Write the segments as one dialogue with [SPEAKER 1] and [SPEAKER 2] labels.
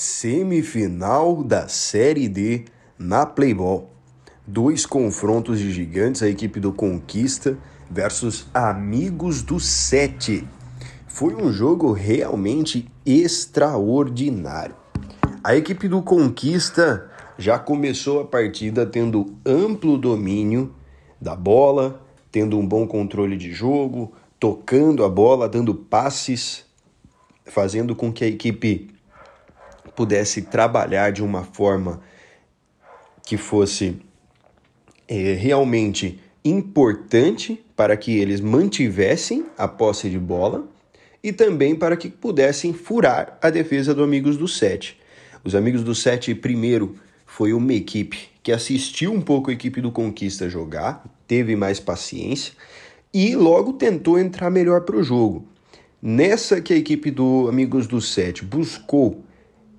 [SPEAKER 1] Semifinal da Série D na Playball. Dois confrontos de gigantes, a equipe do Conquista versus Amigos do Sete. Foi um jogo realmente extraordinário. A equipe do Conquista já começou a partida tendo amplo domínio da bola, tendo um bom controle de jogo, tocando a bola, dando passes, fazendo com que a equipe pudesse trabalhar de uma forma que fosse é, realmente importante para que eles mantivessem a posse de bola e também para que pudessem furar a defesa do Amigos do Sete. Os Amigos do Sete, primeiro, foi uma equipe que assistiu um pouco a equipe do Conquista jogar, teve mais paciência e logo tentou entrar melhor para o jogo. Nessa que a equipe do Amigos do Sete buscou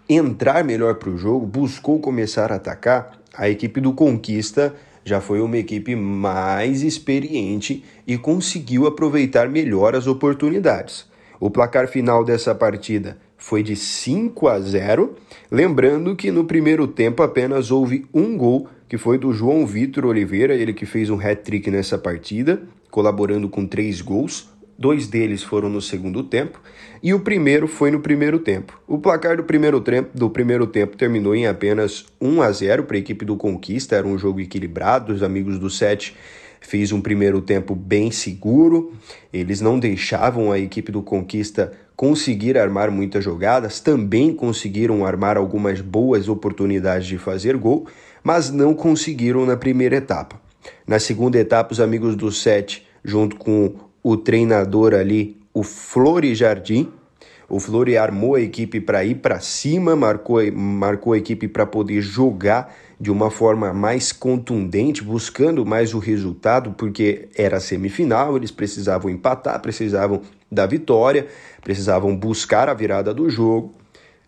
[SPEAKER 1] entrar melhor para o jogo, buscou começar a atacar, a equipe do Conquista já foi uma equipe mais experiente e conseguiu aproveitar melhor as oportunidades. O placar final dessa partida foi de 5 a 0, lembrando que no primeiro tempo apenas houve um gol, que foi do João Vitor Oliveira, ele que fez um hat-trick nessa partida, colaborando com três gols dois deles foram no segundo tempo e o primeiro foi no primeiro tempo. O placar do primeiro tempo, do primeiro tempo terminou em apenas 1 a 0 para a equipe do Conquista, era um jogo equilibrado, os amigos do Sete fez um primeiro tempo bem seguro, eles não deixavam a equipe do Conquista conseguir armar muitas jogadas, também conseguiram armar algumas boas oportunidades de fazer gol, mas não conseguiram na primeira etapa. Na segunda etapa, os amigos do Sete, junto com o treinador ali, o Flori Jardim. O Flori armou a equipe para ir para cima, marcou, marcou a equipe para poder jogar de uma forma mais contundente, buscando mais o resultado, porque era semifinal, eles precisavam empatar, precisavam da vitória, precisavam buscar a virada do jogo.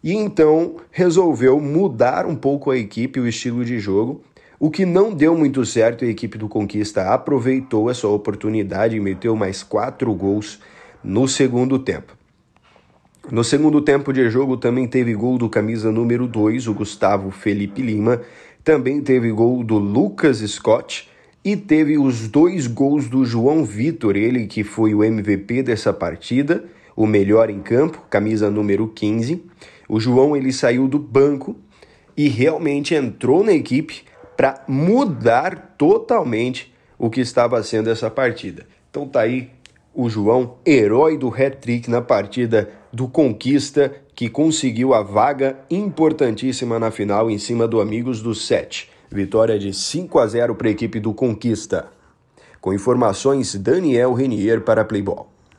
[SPEAKER 1] E então resolveu mudar um pouco a equipe, o estilo de jogo, o que não deu muito certo, a equipe do Conquista aproveitou essa oportunidade e meteu mais quatro gols no segundo tempo. No segundo tempo de jogo também teve gol do camisa número 2, o Gustavo Felipe Lima, também teve gol do Lucas Scott e teve os dois gols do João Vitor, ele que foi o MVP dessa partida, o melhor em campo, camisa número 15. O João ele saiu do banco e realmente entrou na equipe para mudar totalmente o que estava sendo essa partida. Então tá aí o João, herói do hat-trick na partida do Conquista, que conseguiu a vaga importantíssima na final em cima do Amigos do 7. Vitória de 5 a 0 para a equipe do Conquista. Com informações, Daniel Renier para Playball.